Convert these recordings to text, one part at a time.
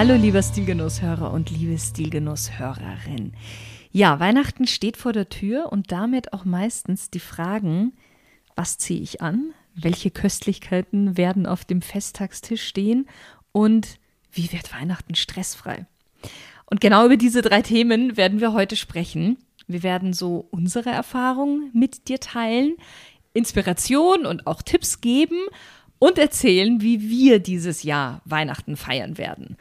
Hallo lieber Stilgenusshörer und liebe Stilgenusshörerin. Ja, Weihnachten steht vor der Tür und damit auch meistens die Fragen, was ziehe ich an? Welche Köstlichkeiten werden auf dem Festtagstisch stehen? Und wie wird Weihnachten stressfrei? Und genau über diese drei Themen werden wir heute sprechen. Wir werden so unsere Erfahrungen mit dir teilen, Inspiration und auch Tipps geben und erzählen, wie wir dieses Jahr Weihnachten feiern werden.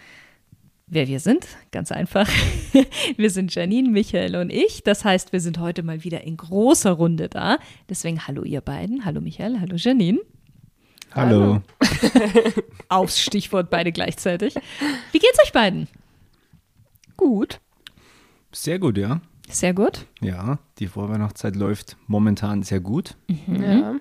Wer wir sind? Ganz einfach. Wir sind Janine, Michael und ich. Das heißt, wir sind heute mal wieder in großer Runde da. Deswegen hallo ihr beiden. Hallo Michael, hallo Janine. Hallo. Aufs Stichwort beide gleichzeitig. Wie geht's euch beiden? Gut. Sehr gut, ja. Sehr gut. Ja, die Vorweihnachtszeit läuft momentan sehr gut. Mhm. Ja.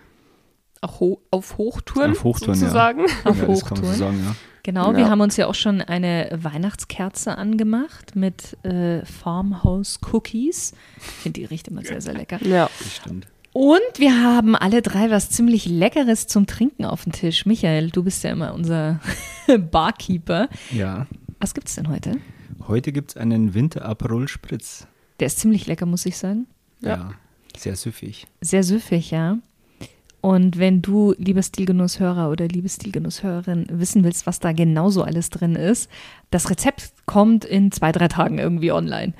Auch ho auf Hochtouren, Auf Hochtouren, ja. sozusagen. Auf ja, das kann man so Hochtouren. sagen, ja. Genau, Ja. wir haben uns ja auch schon eine Weihnachtskerze angemacht mit äh, Farmhouse Cookies. Ich finde, die riecht immer sehr, sehr lecker. Ja. Das stimmt. Und wir haben alle drei was ziemlich Leckeres zum Trinken auf dem Tisch. Michael, du bist ja immer unser Barkeeper. Ja. Was gibt's denn heute? Heute gibt es einen Winter-Aperol Spritz. Der ist ziemlich lecker, muss ich sagen. Ja. Ja. Sehr süffig. Sehr süffig, ja. Und wenn du, lieber Stilgenusshörer oder liebe Stilgenusshörerin, wissen willst, was da genauso alles drin ist, das Rezept kommt in zwei, drei Tagen irgendwie online.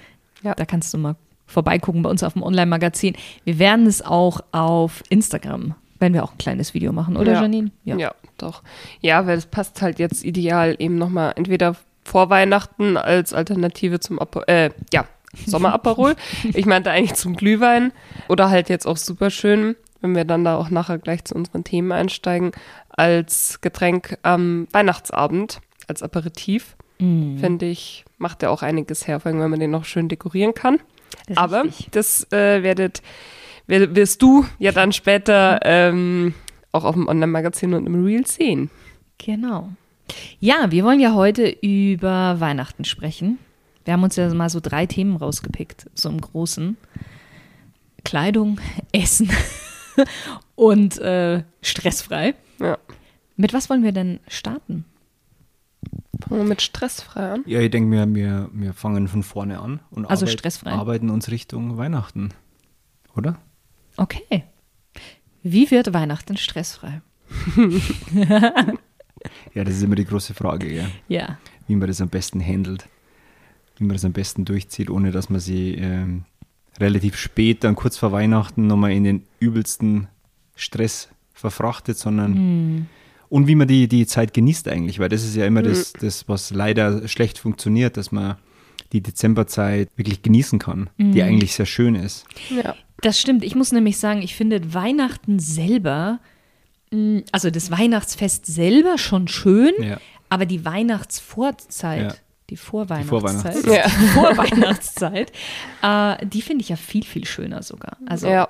Ja. Da kannst du mal vorbeigucken bei uns auf dem Online-Magazin. Wir werden es auch auf Instagram, wenn wir auch ein kleines Video machen, oder Ja. Janine? ja. doch. Ja, weil es passt halt jetzt ideal eben nochmal entweder vor Weihnachten als Alternative zum Apo äh, ja, Sommeraperol. ich meinte eigentlich zum Glühwein. Oder halt jetzt auch super schön, wenn wir dann da auch nachher gleich zu unseren Themen einsteigen, als Getränk am Weihnachtsabend, als Aperitif. Mhm. Finde ich, macht ja auch einiges her, vor allem wenn man den noch schön dekorieren kann. Aber Richtig. das äh, werdet, wer- wirst du ja dann später ähm, auch auf dem Online-Magazin und im Reel sehen. Genau. Ja, wir wollen ja heute über Weihnachten sprechen. Wir haben uns ja mal so drei Themen rausgepickt, so im Großen. Kleidung, Essen und äh, stressfrei. Ja. Mit was wollen wir denn starten? Fangen wir mit stressfrei an. Ja, ich denke, wir, wir, wir fangen von vorne an und Also arbeit- stressfrei. arbeiten uns Richtung Weihnachten. Oder? Okay. Wie wird Weihnachten stressfrei? Ja, das ist immer die große Frage, gell? Ja. wie man das am besten handelt. Wie man das am besten durchzieht, ohne dass man sie ähm, relativ spät, dann kurz vor Weihnachten, nochmal in den übelsten Stress verfrachtet, sondern Hm. und wie man die, die Zeit genießt eigentlich, weil das ist ja immer das, das, was leider schlecht funktioniert, dass man die Dezemberzeit wirklich genießen kann, die eigentlich sehr schön ist. Ja. Das stimmt. Ich muss nämlich sagen, ich finde Weihnachten selber, mh, also das Weihnachtsfest selber schon schön, Ja. aber die Weihnachtsvorzeit, Ja. Die Vorweihnachtszeit, Vorweihnachtszeit. Ja. die Vorweihnachtszeit, äh, die finde ich ja viel, viel schöner sogar. Also, ja.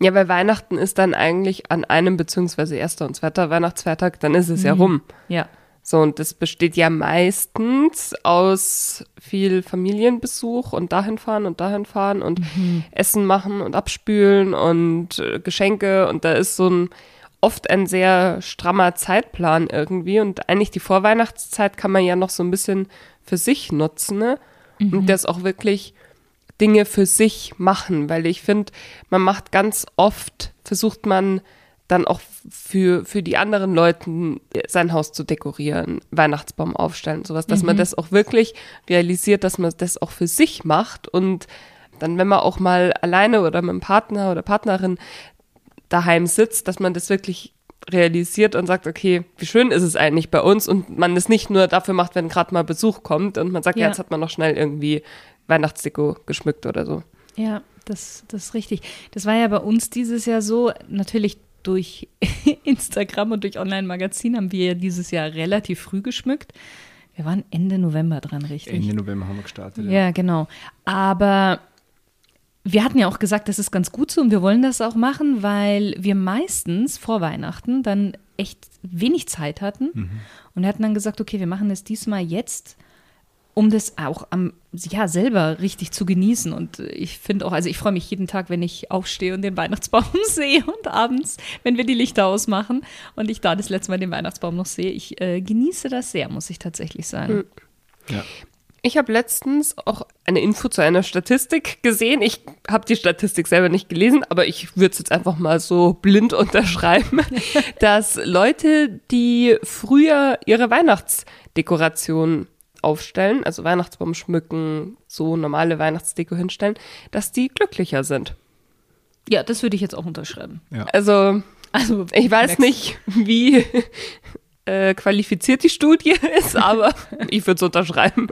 Ja, weil Weihnachten ist dann eigentlich an einem, beziehungsweise erster und zweiter Weihnachtsfeiertag, dann ist es ja rum. ja. So, und das besteht ja meistens aus viel Familienbesuch und dahin fahren und dahin fahren und Essen machen und abspülen und äh, Geschenke und da ist so ein oft ein sehr strammer Zeitplan irgendwie und eigentlich die Vorweihnachtszeit kann man ja noch so ein bisschen für sich nutzen ne? und das auch wirklich Dinge für sich machen, weil ich finde, man macht ganz oft, versucht man dann auch für, für die anderen Leuten sein Haus zu dekorieren, Weihnachtsbaum aufstellen sowas, dass man das auch wirklich realisiert, dass man das auch für sich macht und dann, wenn man auch mal alleine oder mit einem Partner oder Partnerin daheim sitzt, dass man das wirklich realisiert und sagt, okay, wie schön ist es eigentlich bei uns und man es nicht nur dafür macht, wenn gerade mal Besuch kommt und man sagt, ja. Ja. jetzt hat man noch schnell irgendwie Weihnachtsdeko geschmückt oder so. Ja, das, das ist richtig. Das war ja bei uns dieses Jahr so, natürlich durch Instagram und durch Online-Magazin haben wir ja dieses Jahr relativ früh geschmückt. Wir waren Ende November dran, richtig? Ende November haben wir gestartet. Ja, genau. Aber wir hatten ja auch gesagt, das ist ganz gut so und wir wollen das auch machen, weil wir meistens vor Weihnachten dann echt wenig Zeit hatten Mhm. und hatten dann gesagt, okay, wir machen das diesmal jetzt, um das auch am, ja, selber richtig zu genießen. Und ich finde auch, also ich freue mich jeden Tag, wenn ich aufstehe und den Weihnachtsbaum sehe und abends, wenn wir die Lichter ausmachen und ich da das letzte Mal den Weihnachtsbaum noch sehe. Ich äh, genieße das sehr, muss ich tatsächlich sagen. Ja. Ich habe letztens auch eine Info zu einer Statistik gesehen. Ich habe die Statistik selber nicht gelesen, aber ich würde es jetzt einfach mal so blind unterschreiben, dass Leute, die früher ihre Weihnachtsdekoration aufstellen, also Weihnachtsbaum schmücken, so normale Weihnachtsdeko hinstellen, dass die glücklicher sind. Ja, das würde ich jetzt auch unterschreiben. Also Also ich weiß merkst- nicht, wie äh, qualifiziert die Studie ist, aber ich würde es unterschreiben.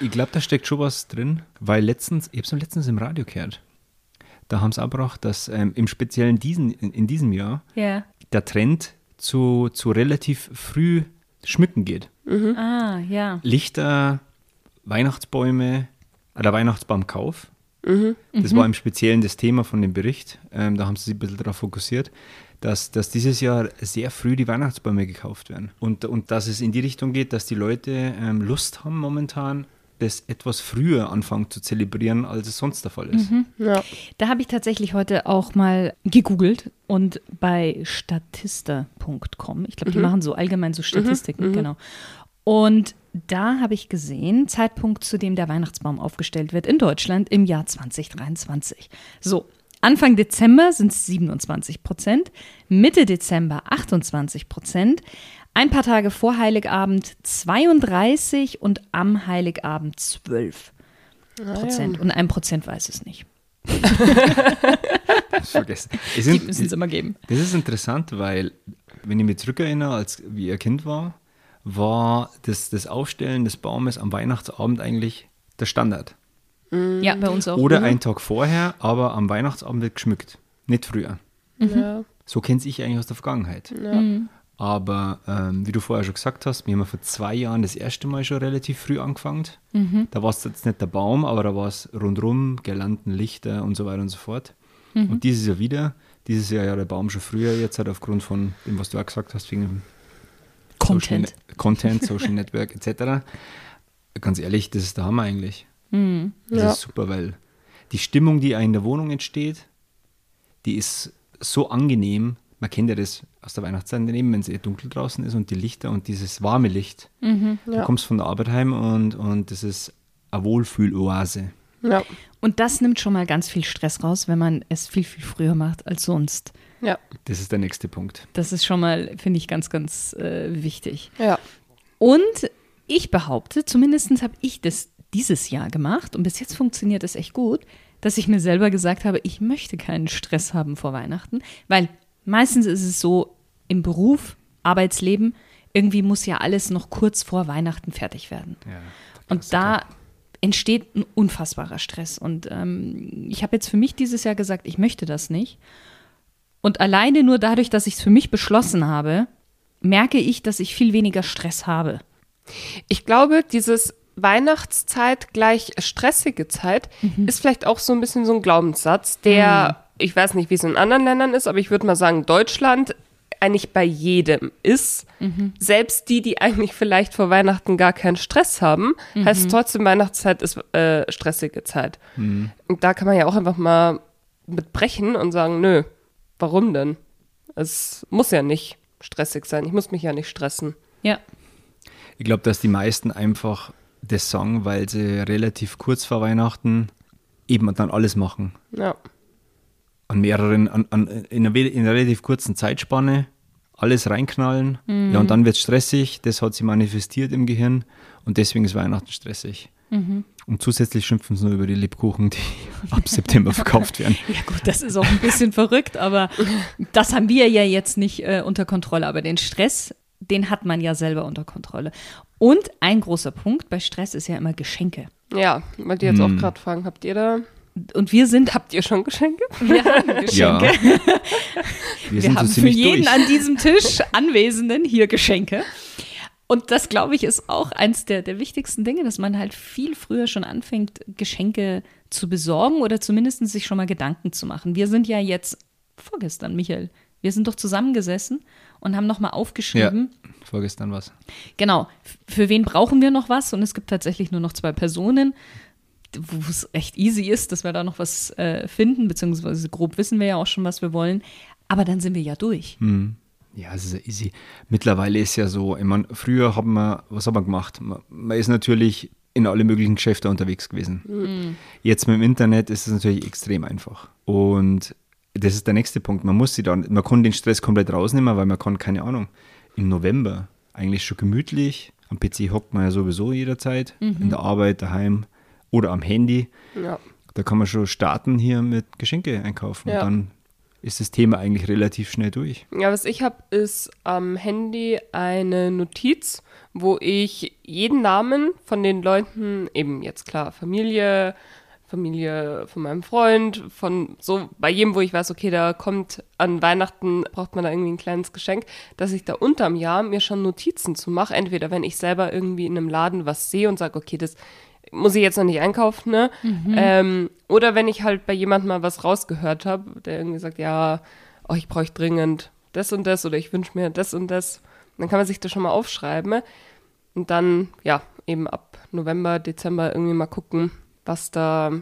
Ich glaube, da steckt schon was drin, weil letztens, ich habe es letztens im Radio gehört, da haben sie auch gebracht, dass ähm, im Speziellen diesen, in, in diesem Jahr Ja. der Trend zu, zu relativ früh schmücken geht. Ah, ja. Lichter, Weihnachtsbäume, äh, der Weihnachtsbaumkauf. Das war im Speziellen das Thema von dem Bericht. Ähm, da haben sie sich ein bisschen darauf fokussiert, dass, dass dieses Jahr sehr früh die Weihnachtsbäume gekauft werden. Und, und dass es in die Richtung geht, dass die Leute ähm, Lust haben momentan, das etwas früher anfangen zu zelebrieren, als es sonst der Fall ist. Ja. Da habe ich tatsächlich heute auch mal gegoogelt und bei statista.com, ich glaube, die machen so allgemein so Statistiken, genau. Und da habe ich gesehen, Zeitpunkt, zu dem der Weihnachtsbaum aufgestellt wird in Deutschland im Jahr 2023. So, Anfang Dezember sind es 27 Prozent, Mitte Dezember 28 Prozent, ein paar Tage vor Heiligabend 32 und am Heiligabend 12 Prozent. Und ein Prozent weiß es nicht. Das vergessen. Es Die sind, müssen es immer geben. Das ist interessant, weil, wenn ich mich zurückerinnere, als wie ihr Kind war, war das, das Aufstellen des Baumes am Weihnachtsabend eigentlich der Standard. Ja, bei uns auch. Oder einen Tag vorher, aber am Weihnachtsabend wird geschmückt. Nicht früher. Ja. So kenne ich eigentlich aus der Vergangenheit. Ja. Aber ähm, wie du vorher schon gesagt hast, wir haben vor zwei Jahren das erste Mal schon relativ früh angefangen. Da war es jetzt nicht der Baum, aber da war es rundrum, Girlanden, Lichter und so weiter und so fort. Und dieses Jahr wieder. Dieses Jahr ja der Baum schon früher, jetzt halt aufgrund von dem, was du auch gesagt hast, wegen dem Content. Social, Ne- Content, Social Network etc. Ganz ehrlich, das ist der Hammer eigentlich. Das Ja. ist super, weil die Stimmung, die in der Wohnung entsteht, die ist so angenehm. Man kennt ja das aus der Weihnachtszeit daneben, wenn es eher dunkel draußen ist und die Lichter und dieses warme Licht. Du Ja. kommst von der Arbeit heim und, und das ist eine Wohlfühloase. Ja. Und das nimmt schon mal ganz viel Stress raus, wenn man es viel, viel früher macht als sonst. Ja. Das ist der nächste Punkt. Das ist schon mal, finde ich, ganz, ganz äh, wichtig. Ja. Und ich behaupte, zumindest habe ich das dieses Jahr gemacht und bis jetzt funktioniert es echt gut, dass ich mir selber gesagt habe, ich möchte keinen Stress haben vor Weihnachten, weil meistens ist es so im Beruf, Arbeitsleben, irgendwie muss ja alles noch kurz vor Weihnachten fertig werden. Ja, Und da entsteht ein unfassbarer Stress. Und ähm, ich habe jetzt für mich dieses Jahr gesagt, ich möchte das nicht. Und alleine nur dadurch, dass ich es für mich beschlossen habe, merke ich, dass ich viel weniger Stress habe. Ich glaube, dieses Weihnachtszeit gleich stressige Zeit ist vielleicht auch so ein bisschen so ein Glaubenssatz, der, ich weiß nicht, wie es in anderen Ländern ist, aber ich würde mal sagen, Deutschland eigentlich bei jedem ist. Selbst die, die eigentlich vielleicht vor Weihnachten gar keinen Stress haben, heißt trotzdem, Weihnachtszeit ist äh, stressige Zeit. Und da kann man ja auch einfach mal mitbrechen und sagen, nö, warum denn? Es muss ja nicht stressig sein. Ich muss mich ja nicht stressen. Ja. Ich glaube, dass die meisten einfach das sagen, weil sie relativ kurz vor Weihnachten eben dann alles machen. Ja. An mehreren, an, an, in, einer, in einer relativ kurzen Zeitspanne alles reinknallen. Ja, und dann wird es stressig. Das hat sich manifestiert im Gehirn und deswegen ist Weihnachten stressig. Und zusätzlich schimpfen sie nur über die Lebkuchen, die ab September verkauft werden. Ja gut, das ist auch ein bisschen verrückt, aber das haben wir ja jetzt nicht äh, unter Kontrolle. Aber den Stress, den hat man ja selber unter Kontrolle. Und ein großer Punkt bei Stress ist ja immer Geschenke. Ja, wollte ich jetzt auch gerade fragen, habt ihr da, Und wir sind, habt ihr schon Geschenke? wir haben Geschenke. Ja. Wir, Wir sind haben so für jeden durch. an diesem Tisch Anwesenden hier Geschenke. Und das, glaube ich, ist auch eins der, der wichtigsten Dinge, dass man halt viel früher schon anfängt, Geschenke zu besorgen oder zumindest sich schon mal Gedanken zu machen. Wir sind ja jetzt vorgestern, Michael, wir sind doch zusammengesessen und haben nochmal aufgeschrieben. Ja, vorgestern was. Genau, für wen brauchen wir noch was? Und es gibt tatsächlich nur noch zwei Personen, wo es echt easy ist, dass wir da noch was äh, finden, beziehungsweise grob wissen wir ja auch schon, was wir wollen. Aber dann sind wir ja durch. Hm. Ja, es ist ja easy. Mittlerweile ist ja so, ich meine, früher haben wir, was haben wir gemacht? Man, man ist natürlich in alle möglichen Geschäfte unterwegs gewesen. Mhm. Jetzt mit dem Internet ist es natürlich extrem einfach. Und das ist der nächste Punkt. Man muss sie dann, man kann den Stress komplett rausnehmen, weil man kann, keine Ahnung, im November eigentlich schon gemütlich, am PC hockt man ja sowieso jederzeit, mhm. in der Arbeit, daheim oder am Handy. Ja. Da kann man schon starten hier mit Geschenke einkaufen. Ja. Und dann ist das Thema eigentlich relativ schnell durch. Ja, was ich habe, ist am Handy eine Notiz, wo ich jeden Namen von den Leuten, eben jetzt klar, Familie, Familie von meinem Freund, von so bei jedem, wo ich weiß, okay, da kommt an Weihnachten, braucht man da irgendwie ein kleines Geschenk, dass ich da unterm Jahr mir schon Notizen zu mache. Entweder wenn ich selber irgendwie in einem Laden was sehe und sage, okay, das muss ich jetzt noch nicht einkaufen, ne? Mhm. Ähm, oder wenn ich halt bei jemandem mal was rausgehört habe, der irgendwie sagt, ja, oh, ich brauche dringend das und das oder ich wünsche mir das und das, dann kann man sich das schon mal aufschreiben und dann, ja, eben ab November, Dezember irgendwie mal gucken, was da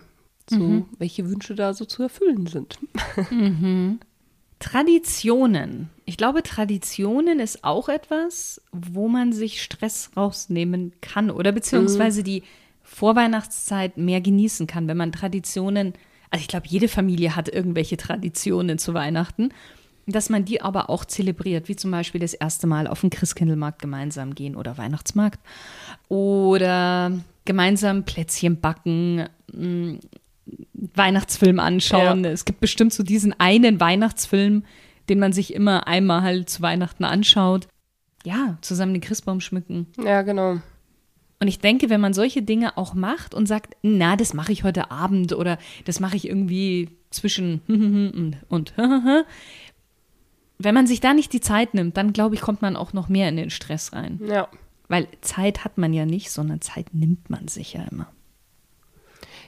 so, mhm. welche Wünsche da so zu erfüllen sind. Mhm. Traditionen. Ich glaube, Traditionen ist auch etwas, wo man sich Stress rausnehmen kann oder beziehungsweise mhm. die Vorweihnachtszeit mehr genießen kann, wenn man Traditionen, also ich glaube, jede Familie hat irgendwelche Traditionen zu Weihnachten, dass man die aber auch zelebriert, wie zum Beispiel das erste Mal auf den Christkindlmarkt gemeinsam gehen oder Weihnachtsmarkt oder gemeinsam Plätzchen backen, mm, Weihnachtsfilm anschauen. Ja. Es gibt bestimmt so diesen einen Weihnachtsfilm, den man sich immer einmal halt zu Weihnachten anschaut. Ja, zusammen den Christbaum schmücken. Ja, genau. Und ich denke, wenn man solche Dinge auch macht und sagt, na, das mache ich heute Abend oder das mache ich irgendwie zwischen und wenn man sich da nicht die Zeit nimmt, dann glaube ich, kommt man auch noch mehr in den Stress rein. Ja. Weil Zeit hat man ja nicht, sondern Zeit nimmt man sich ja immer.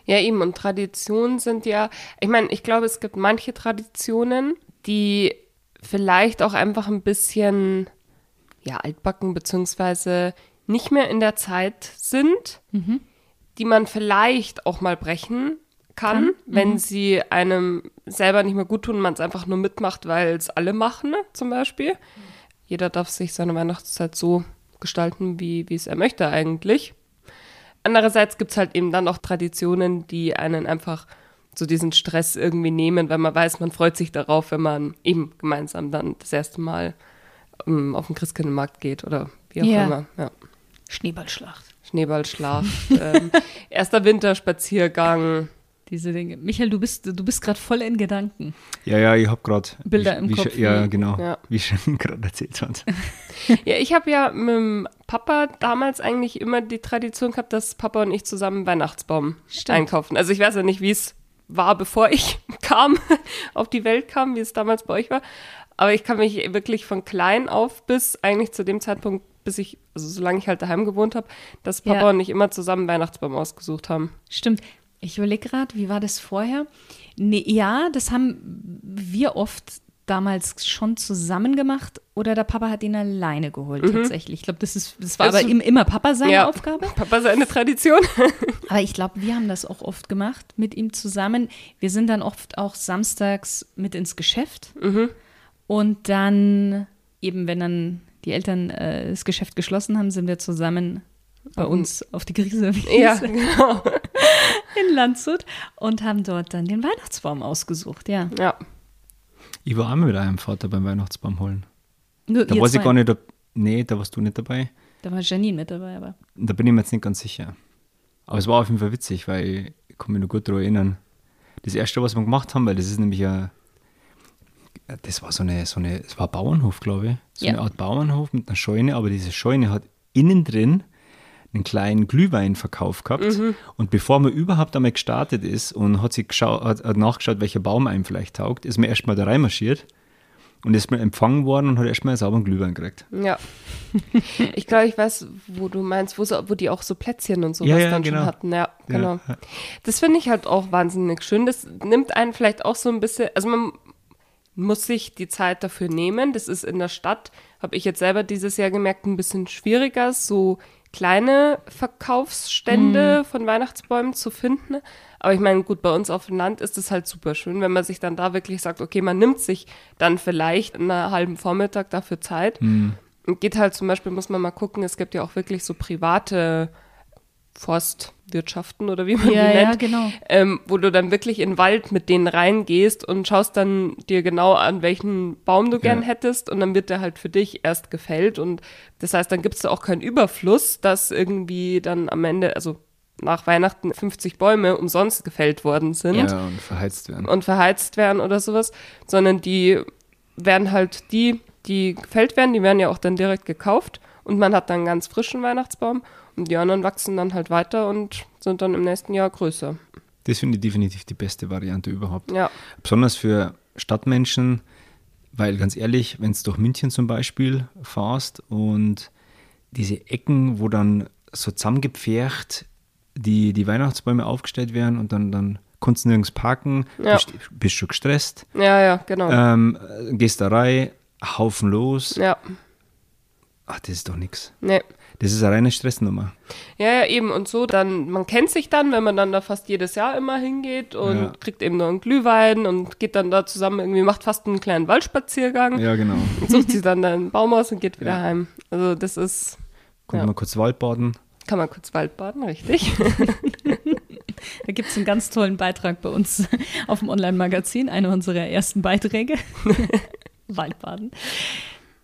Ja, eben. Und Traditionen sind ja, ich meine, ich glaube, es gibt manche Traditionen, die vielleicht auch einfach ein bisschen, ja, altbacken, beziehungsweise nicht mehr in der Zeit sind, mhm. die man vielleicht auch mal brechen kann, kann. wenn mhm. sie einem selber nicht mehr gut tun, man es einfach nur mitmacht, weil es alle machen, ne, zum Beispiel. Jeder darf sich seine Weihnachtszeit so gestalten, wie, wie es er möchte eigentlich. Andererseits gibt es halt eben dann auch Traditionen, die einen einfach so diesen Stress irgendwie nehmen, weil man weiß, man freut sich darauf, wenn man eben gemeinsam dann das erste Mal um, ähm, auf den Christkindlmarkt geht oder wie auch yeah. immer. Ja. Schneeballschlacht. Schneeballschlacht. ähm, erster Winterspaziergang. Diese Dinge. Michael, du bist, du bist gerade voll in Gedanken. Ja, ja, ich habe gerade Bilder im wie, Kopf. Ja, genau. Ja. Wie schon gerade erzählt hat. ja, ich habe ja mit dem Papa damals eigentlich immer die Tradition gehabt, dass Papa und ich zusammen einen Weihnachtsbaum Stimmt. einkaufen. Also ich weiß ja nicht, wie es war, bevor ich kam, auf die Welt kam, wie es damals bei euch war. Aber ich kann mich wirklich von klein auf bis eigentlich zu dem Zeitpunkt bis ich, also solange ich halt daheim gewohnt habe, dass Papa ja. und ich immer zusammen Weihnachtsbaum ausgesucht haben. Stimmt. Ich überlege gerade, wie war das vorher? Nee, ja, das haben wir oft damals schon zusammen gemacht oder der Papa hat ihn alleine geholt mhm. tatsächlich. Ich glaube, das ist das war also, aber immer Papa seine ja, Aufgabe. Papa seine Tradition. aber ich glaube, wir haben das auch oft gemacht mit ihm zusammen. Wir sind dann oft auch samstags mit ins Geschäft mhm. und dann eben, wenn dann die Eltern äh, das Geschäft geschlossen haben, sind wir zusammen bei uns auf die Krise ja, genau. In Landshut und haben dort dann den Weihnachtsbaum ausgesucht, ja. Ja. Ich war einmal mit einem Vater beim Weihnachtsbaum holen. Nur da weiß ich gar nicht, ob, nee, da warst du nicht dabei. Da war Janine mit dabei, aber. Da bin ich mir jetzt nicht ganz sicher. Aber es war auf jeden Fall witzig, weil ich kann mich noch gut daran erinnern. Das erste, was wir gemacht haben, weil das ist nämlich ja das war so eine, so eine, es war ein Bauernhof, glaube ich. So ja. eine Art Bauernhof mit einer Scheune, aber diese Scheune hat innen drin einen kleinen Glühweinverkauf gehabt. Mhm. Und bevor man überhaupt einmal gestartet ist und hat sich hat, hat nachgeschaut, welcher Baum einem vielleicht taugt, ist man erstmal da reinmarschiert und ist mal empfangen worden und hat erstmal einen sauberen Glühwein gekriegt. Ja. Ich glaube, ich weiß, wo du meinst, wo, so, wo die auch so Plätzchen und sowas Ja, ja, dann genau. schon hatten. Ja, genau. ja. Das finde ich halt auch wahnsinnig schön. Das nimmt einen vielleicht auch so ein bisschen, also man muss sich die Zeit dafür nehmen. Das ist in der Stadt, habe ich jetzt selber dieses Jahr gemerkt, ein bisschen schwieriger, so kleine Verkaufsstände Mhm. von Weihnachtsbäumen zu finden. Aber ich meine, gut, bei uns auf dem Land ist es halt super schön, wenn man sich dann da wirklich sagt, okay, man nimmt sich dann vielleicht in einer halben Vormittag dafür Zeit. Mhm. Und geht halt zum Beispiel, muss man mal gucken, es gibt ja auch wirklich so private Forstwirtschaften oder wie man Ja, die ja, nennt, genau. ähm, wo du dann wirklich in den Wald mit denen reingehst und schaust dann dir genau an, welchen Baum du gern Ja. hättest und dann wird der halt für dich erst gefällt und das heißt, dann gibt es da auch keinen Überfluss, dass irgendwie dann am Ende, also nach Weihnachten 50 Bäume umsonst gefällt worden sind Ja, und verheizt werden. und verheizt werden oder sowas, sondern die werden halt die, die gefällt werden, die werden ja auch dann direkt gekauft und man hat dann einen ganz frischen Weihnachtsbaum und die anderen wachsen dann halt weiter und sind dann im nächsten Jahr größer. Das finde ich definitiv die beste Variante überhaupt. Ja, Besonders für Stadtmenschen, weil ganz ehrlich, wenn du durch München zum Beispiel fahrst und diese Ecken, wo dann so zusammengepfercht die, die Weihnachtsbäume aufgestellt werden und dann, dann kannst du nirgends parken, Ja. bist, bist schon gestresst, ja, ja, genau. ähm, gehst da rein, Haufen los. Ja, Ach, das ist doch nichts. nee. Das ist eine reine Stressnummer. Ja, ja, eben und so. Dann, man kennt sich dann, wenn man dann da fast jedes Jahr immer hingeht und Ja. kriegt eben noch einen Glühwein und geht dann da zusammen irgendwie, macht fast einen kleinen Waldspaziergang Ja, genau. und sucht sich dann einen Baum aus und geht wieder Ja. heim. Also das ist, Kommt Ja. mal kurz Waldbaden. kann man kurz Waldbaden, richtig? Da gibt es einen ganz tollen Beitrag bei uns auf dem Online-Magazin, einer unserer ersten Beiträge. Waldbaden.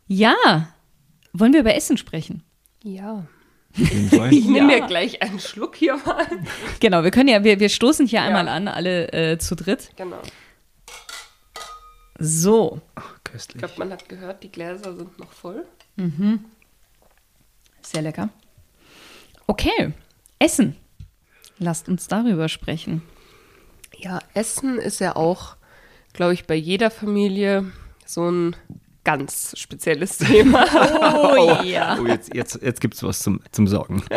Ja, wollen wir über Essen sprechen? Ja. Ich nehme Ja. mir gleich einen Schluck hier mal. Genau, wir können ja, wir, wir stoßen hier einmal Ja. an, alle äh, zu dritt. Genau. So, Ich Köstlich. glaube, man hat gehört, die Gläser sind noch voll. sehr lecker. Okay, Essen. Lasst uns darüber sprechen. Ja, Essen ist ja auch, glaube ich, bei jeder Familie so ein ganz spezielles Thema. Oh ja. Oh, jetzt, jetzt, jetzt gibt es was zum, zum Sagen.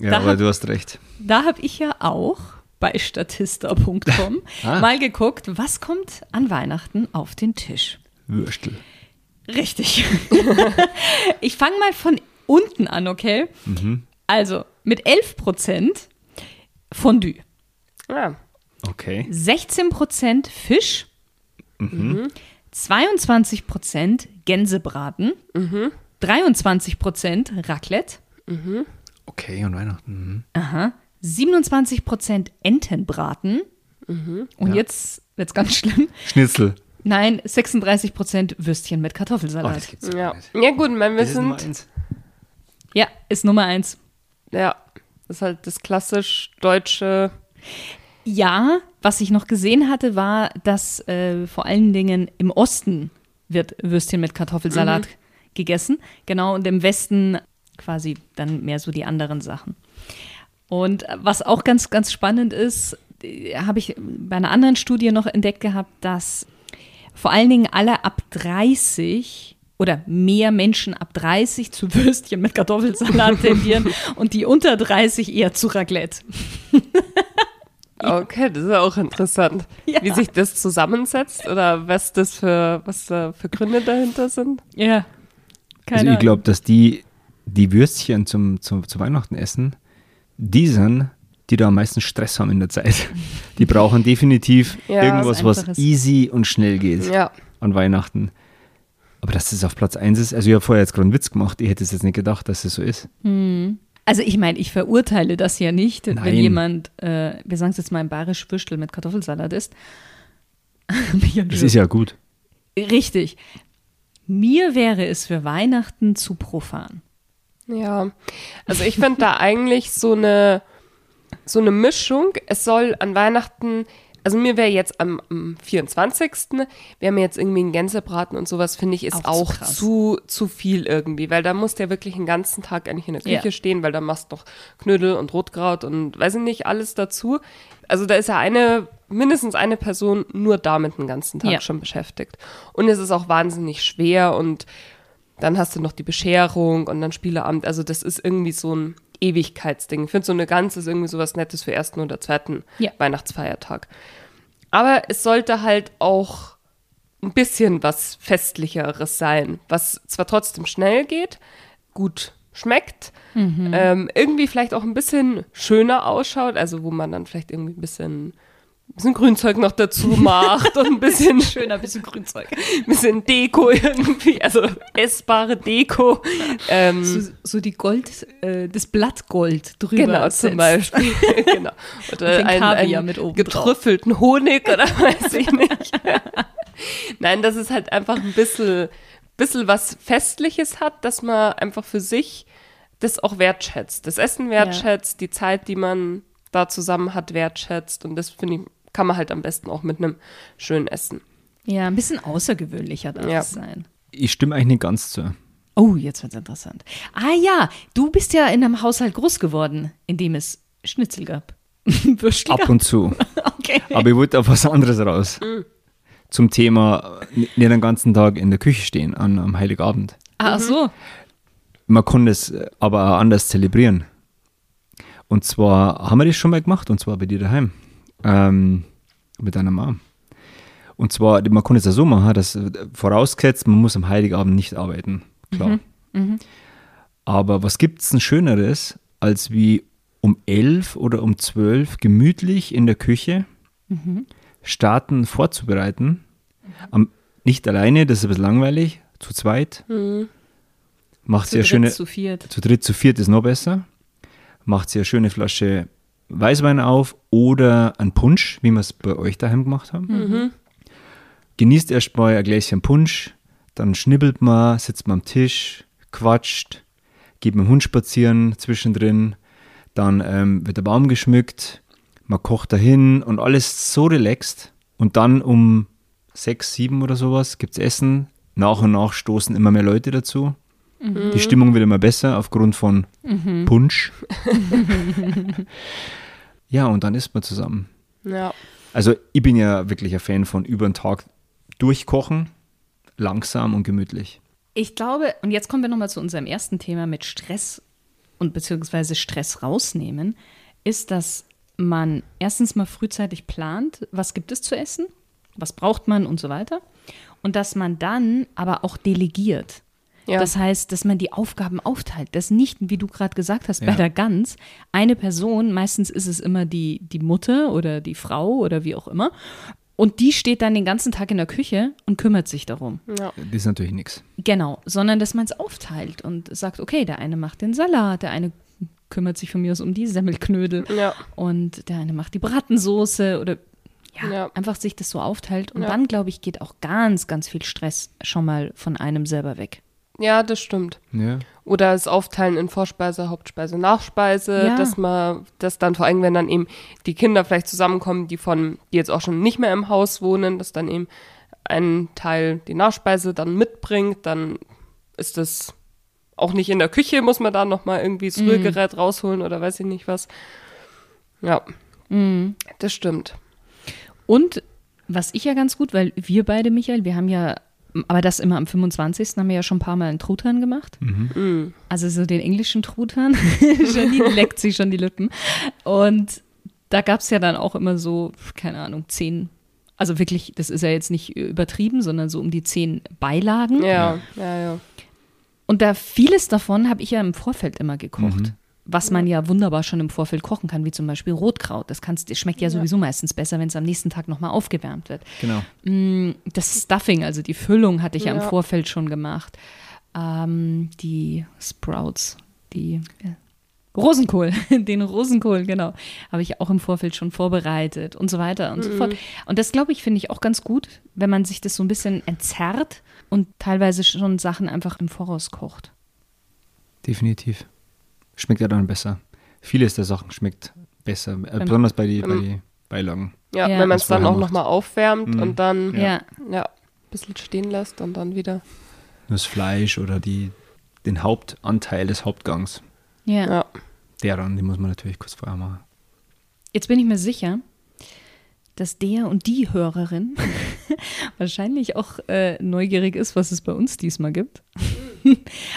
ja, Da aber hab- du hast recht. Da habe ich ja auch bei statista.com Ah. mal geguckt, was kommt an Weihnachten auf den Tisch. Würstel. Richtig. ich fange mal von unten an, okay? Also mit 11% Fondue, ja. Okay. 16% Fisch, 22% Gänsebraten, 23% Raclette, Okay, und Weihnachten. Mhm. aha, 27% Entenbraten und Ja. jetzt wird's ganz schlimm. Schnitzel. Nein, 36% Würstchen mit Oh, Kartoffelsalat. das gibt's Ja. nicht. ja, gut, mein, eins. ja, ist Nummer eins. ja, das ist halt das klassisch deutsche, Ja, was ich noch gesehen hatte, war, dass äh, vor allen Dingen im Osten wird Würstchen mit Kartoffelsalat gegessen. Genau, und im Westen quasi dann mehr so die anderen Sachen. Und äh, was auch ganz, ganz spannend ist, äh, habe ich bei einer anderen Studie noch entdeckt gehabt, dass vor allen Dingen alle ab 30 oder mehr Menschen ab 30 zu Würstchen mit Kartoffelsalat tendieren und die unter 30 eher zu Raclette. Okay, das ist ja auch interessant, Ja. wie sich das zusammensetzt oder was das für, was da für Gründe dahinter sind. Ja. Keine Also ich glaube, dass die, die Würstchen zum, zum, zu Weihnachten essen, die sind, die da am meisten Stress haben in der Zeit. Die brauchen definitiv Ja, irgendwas, was easy und schnell geht Ja, an Weihnachten. Aber dass das auf Platz 1 ist, also ich habe vorher jetzt gerade einen Witz gemacht, ich hätte es jetzt nicht gedacht, dass es so ist. Also ich meine, ich verurteile das ja nicht, wenn Nein. jemand, äh, wir sagen es jetzt mal im bayerisch Würstel mit Kartoffelsalat isst. Das ist ja gut. Richtig. Mir wäre es für Weihnachten zu profan. ja. Also ich finde da eigentlich so eine, so eine Mischung. Es soll an Weihnachten also mir wäre jetzt am, am 24. wäre mir jetzt irgendwie ein Gänsebraten und sowas, finde ich, ist Auch auch, zu zu, viel irgendwie, weil da musst du ja wirklich den ganzen Tag eigentlich in der Küche Ja. stehen, weil da machst du noch Knödel und Rotkraut und weiß ich nicht, alles dazu. Also da ist ja eine, mindestens eine Person nur damit den ganzen Tag Ja. schon beschäftigt. Und es ist auch wahnsinnig schwer und dann hast du noch die Bescherung und dann Spieleabend. Also das ist irgendwie so ein Ewigkeitsding. Ich finde, so eine Gans ist irgendwie sowas Nettes für ersten oder zweiten Ja. Weihnachtsfeiertag. Aber es sollte halt auch ein bisschen was Festlicheres sein, was zwar trotzdem schnell geht, gut schmeckt, ähm, irgendwie vielleicht auch ein bisschen schöner ausschaut, also wo man dann vielleicht irgendwie ein bisschen, ein bisschen Grünzeug noch dazu macht und ein bisschen Schöner bisschen Grünzeug. ein bisschen Deko irgendwie, also essbare Deko. Ähm, So, so die Gold, äh, das Blattgold drüber. genau, setzt. zum Beispiel. genau. Oder den ein, mit oben getrüffelten Honig oder weiß ich nicht. Nein, dass es halt einfach ein bisschen, bisschen was Festliches hat, dass man einfach für sich das auch wertschätzt. Das Essen wertschätzt, die Zeit, die man da zusammen hat, wertschätzt. Und das finde ich, kann man halt am besten auch mit einem schönen Essen. Ja, ein bisschen außergewöhnlicher darf Ja. es sein. Ich stimme eigentlich nicht ganz zu. Oh, jetzt wird's interessant. Ah ja, du bist ja in einem Haushalt groß geworden, in dem es Schnitzel gab. Würstel Ab gab. und zu. Okay. Aber ich wollte auf was anderes raus. Zum Thema äh, nicht den ganzen Tag in der Küche stehen an, am Heiligabend. Ah, ach so. Man kann das äh, aber auch anders zelebrieren. Und zwar haben wir das schon mal gemacht, und zwar bei dir daheim. Ähm, mit deiner Mom. Und zwar, man kann es ja so machen, dass vorausgesetzt, man muss am Heiligabend nicht arbeiten. Klar. Aber was gibt es denn Schöneres, als wie um elf oder um zwölf gemütlich in der Küche starten vorzubereiten? Am, nicht alleine, das ist ein bisschen langweilig, zu zweit. Macht Zu eine dritt, schöne, zu viert. zu dritt, zu viert ist noch besser. Macht eine schöne Flasche Weißwein auf oder einen Punsch, wie wir es bei euch daheim gemacht haben. Genießt erstmal ein Gläschen Punsch, dann schnibbelt man, sitzt man am Tisch, quatscht, geht mit dem Hund spazieren zwischendrin, dann ähm, wird der Baum geschmückt, man kocht dahin und alles so relaxed. Und dann um sechs, sieben oder sowas gibt es Essen. Nach und nach stoßen immer mehr Leute dazu. Die Stimmung wird immer besser aufgrund von Punsch. ja, und dann isst man zusammen. Ja. Also ich bin ja wirklich ein Fan von über den Tag durchkochen, langsam und gemütlich. Ich glaube, und jetzt kommen wir nochmal zu unserem ersten Thema mit Stress und beziehungsweise Stress rausnehmen, ist, dass man erstens mal frühzeitig plant, was gibt es zu essen, was braucht man und so weiter. Und dass man dann aber auch delegiert. Ja. Das heißt, dass man die Aufgaben aufteilt. Das nicht, wie du gerade gesagt hast, bei Ja. der Gans, eine Person, meistens ist es immer die, die Mutter oder die Frau oder wie auch immer. Und die steht dann den ganzen Tag in der Küche und kümmert sich darum. ja. Das ist natürlich nichts. Genau, sondern dass man es aufteilt und sagt, okay, der eine macht den Salat, der eine kümmert sich von mir aus um die Semmelknödel Ja. und der eine macht die Bratensoße oder ja, Ja. einfach sich das so aufteilt. Und Ja. dann, glaube ich, geht auch ganz, ganz viel Stress schon mal von einem selber weg. Ja, das stimmt. Ja. Oder das Aufteilen in Vorspeise, Hauptspeise, Nachspeise, Ja. dass man, dass dann vor allem, wenn dann eben die Kinder vielleicht zusammenkommen, die von, die jetzt auch schon nicht mehr im Haus wohnen, dass dann eben ein Teil die Nachspeise dann mitbringt, dann ist das auch nicht in der Küche, muss man da nochmal irgendwie das Rührgerät rausholen oder weiß ich nicht was. Ja, das stimmt. Und was ich ja ganz gut, weil wir beide, Michael, wir haben ja, aber das immer am 25. haben wir ja schon ein paar Mal einen Truthahn gemacht. Also so den englischen Truthahn. Janine leckt sich schon die Lippen. Und da gab es ja dann auch immer so, keine Ahnung, zehn, also wirklich, das ist ja jetzt nicht übertrieben, sondern so um die zehn Beilagen. Ja, ja, ja. Und da vieles davon habe ich ja im Vorfeld immer gekocht. Was man ja wunderbar schon im Vorfeld kochen kann, wie zum Beispiel Rotkraut. Das, kannst, das schmeckt ja sowieso meistens besser, wenn es am nächsten Tag nochmal aufgewärmt wird. Genau. Mm, Das Stuffing, also die Füllung, hatte ich ja, im Ja. Vorfeld schon gemacht. Ähm, die Sprouts, die äh, Rosenkohl, den Rosenkohl, genau, habe ich auch im Vorfeld schon vorbereitet und so weiter und so fort. Und das, glaube ich, finde ich auch ganz gut, wenn man sich das so ein bisschen entzerrt und teilweise schon Sachen einfach im Voraus kocht. Definitiv. Schmeckt ja dann besser. Vieles der Sachen schmeckt besser. Äh, besonders bei die, bei die Beilagen. Ja, Ja. wenn man es dann auch nochmal aufwärmt Mhm. und dann Ja. ja. ein bisschen stehen lässt und dann wieder. Nur das Fleisch oder die, den Hauptanteil des Hauptgangs. ja. Ja. Deren, die muss man natürlich kurz vorher machen. Jetzt bin ich mir sicher, dass der und die Hörerin wahrscheinlich auch äh, neugierig ist, was es bei uns diesmal gibt.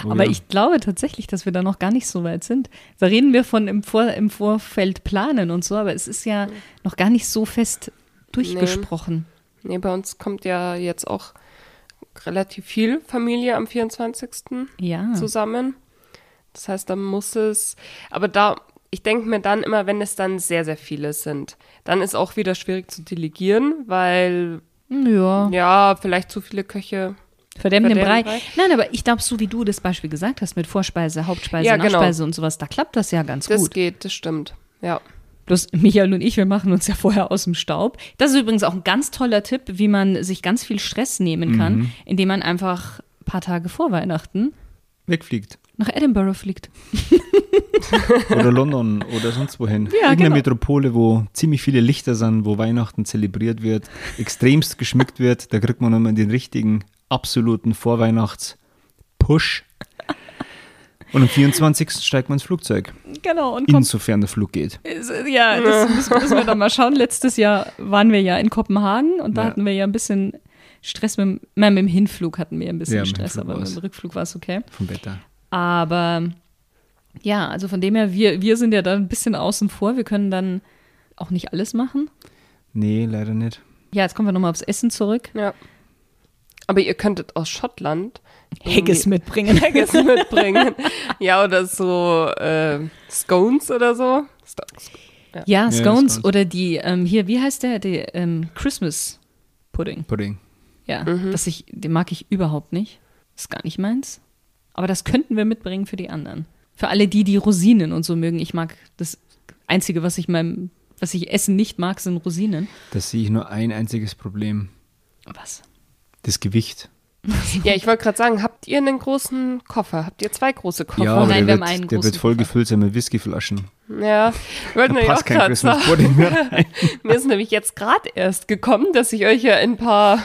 Oh Aber ja. ich glaube tatsächlich, dass wir da noch gar nicht so weit sind. Da reden wir von im, Vor im Vorfeld planen und so, aber es ist ja noch gar nicht so fest durchgesprochen. Nee, bei uns kommt ja jetzt auch relativ viel Familie am 24. Ja. zusammen. Das heißt, da muss es, aber da, ich denke mir dann immer, wenn es dann sehr, sehr viele sind, dann ist auch wieder schwierig zu delegieren, weil, Ja. ja, vielleicht zu viele Köche. Verderben den Brei. Nein, aber ich glaube, so wie du das Beispiel gesagt hast, mit Vorspeise, Hauptspeise, Ja, genau. Nachspeise und sowas, da klappt das ja ganz Das gut. geht, das stimmt. Ja. Bloß Michael und ich, wir machen uns ja vorher aus dem Staub. Das ist übrigens auch ein ganz toller Tipp, wie man sich ganz viel Stress nehmen kann, Mhm. indem man einfach ein paar Tage vor Weihnachten Wegfliegt. nach Edinburgh fliegt. Oder London oder sonst wohin. Ja, Irgendeine genau. Metropole, wo ziemlich viele Lichter sind, wo Weihnachten zelebriert wird, extremst geschmückt wird. Da kriegt man nochmal den richtigen, absoluten Vorweihnachts-Push. Und am 24. steigt man ins Flugzeug, Genau, und insofern der Flug geht. Ist, äh, Ja, das müssen, müssen wir dann mal schauen. Letztes Jahr waren wir ja in Kopenhagen und da Ja. hatten wir ja ein bisschen Stress mit, dem- nein, mit dem Hinflug hatten wir ein bisschen Ja, Stress, aber mit dem Rückflug war es okay. Vom Wetter. Aber ja, also von dem her, wir, wir sind ja da ein bisschen außen vor. Wir können dann auch nicht alles machen. Nee, leider nicht. Ja, jetzt kommen wir nochmal aufs Essen zurück. Ja. Aber ihr könntet aus Schottland Haggis mitbringen. Haggis mitbringen. ja, oder so äh, Scones oder so. Ja, Ja, Scones Scones. oder die, ähm, hier, wie heißt der? Der ähm, Christmas Pudding. Pudding. Ja, das ich, den mag ich überhaupt nicht. Ist gar nicht meins. Aber das könnten wir mitbringen für die anderen. Für alle die, die Rosinen und so mögen. Ich mag das Einzige, was ich meinem, was ich essen nicht mag, sind Rosinen. Da sehe ich nur ein einziges Problem. Was? Das Gewicht. Ja, ich wollte gerade sagen, habt ihr einen großen Koffer? Habt ihr zwei große Koffer? ja, aber Nein, wir haben wird, einen der großen wird voll Koffer. gefüllt sein mit Whiskyflaschen. Ja, ich wollte Da nämlich auch passt kein gerade Christmas sagen. Pudding mehr. Mir ist nämlich jetzt gerade erst gekommen, dass ich euch ja ein paar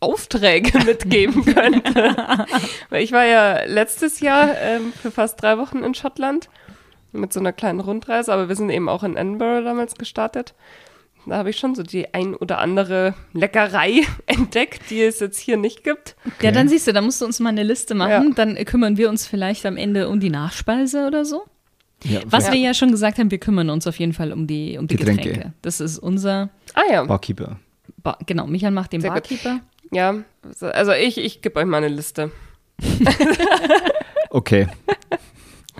Aufträge mitgeben könnte. Weil ich war ja letztes Jahr ähm, für fast drei Wochen in Schottland mit so einer kleinen Rundreise, aber wir sind eben auch in Edinburgh damals gestartet. Da habe ich schon so die ein oder andere Leckerei entdeckt, die es jetzt hier nicht gibt. Ja, dann siehst du, da musst du uns mal eine Liste machen. Ja. Dann kümmern wir uns vielleicht am Ende um die Nachspeise oder so. Ja, Was Ja. wir ja schon gesagt haben, wir kümmern uns auf jeden Fall um die, um die Getränke. Getränke. Das ist unser, Ah ja, Barkeeper. ba genau, Michael macht den Sehr gut. Ja. Also ich, ich gebe euch mal eine Liste. Okay.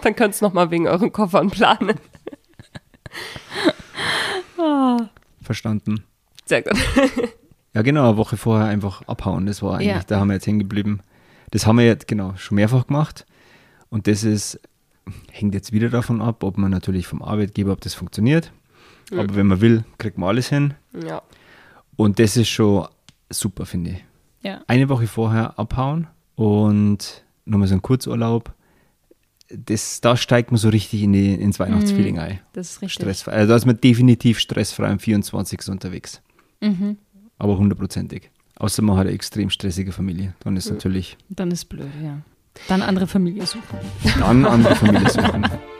Dann könnt ihr noch mal wegen euren Koffern planen. Verstanden. Sehr gut. Ja, genau, eine Woche vorher einfach abhauen. Das war eigentlich, Ja. da haben wir jetzt hängen geblieben. Das haben wir jetzt, genau, schon mehrfach gemacht. Und das ist, hängt jetzt wieder davon ab, ob man natürlich vom Arbeitgeber, ob das funktioniert. Aber wenn man will, kriegt man alles hin. Ja. Und das ist schon super, finde ich. Ja. Eine Woche vorher abhauen und nochmal so ein Kurzurlaub. Das, da steigt man so richtig in die, ins Weihnachtsfeeling ein. Das ist richtig. Stressfrei. Also da ist man definitiv stressfrei am 24. unterwegs. Mhm. Aber hundertprozentig. Außer man hat eine extrem stressige Familie. Dann ist natürlich Dann ist blöd, ja. Dann andere Familie suchen. dann andere Familie suchen.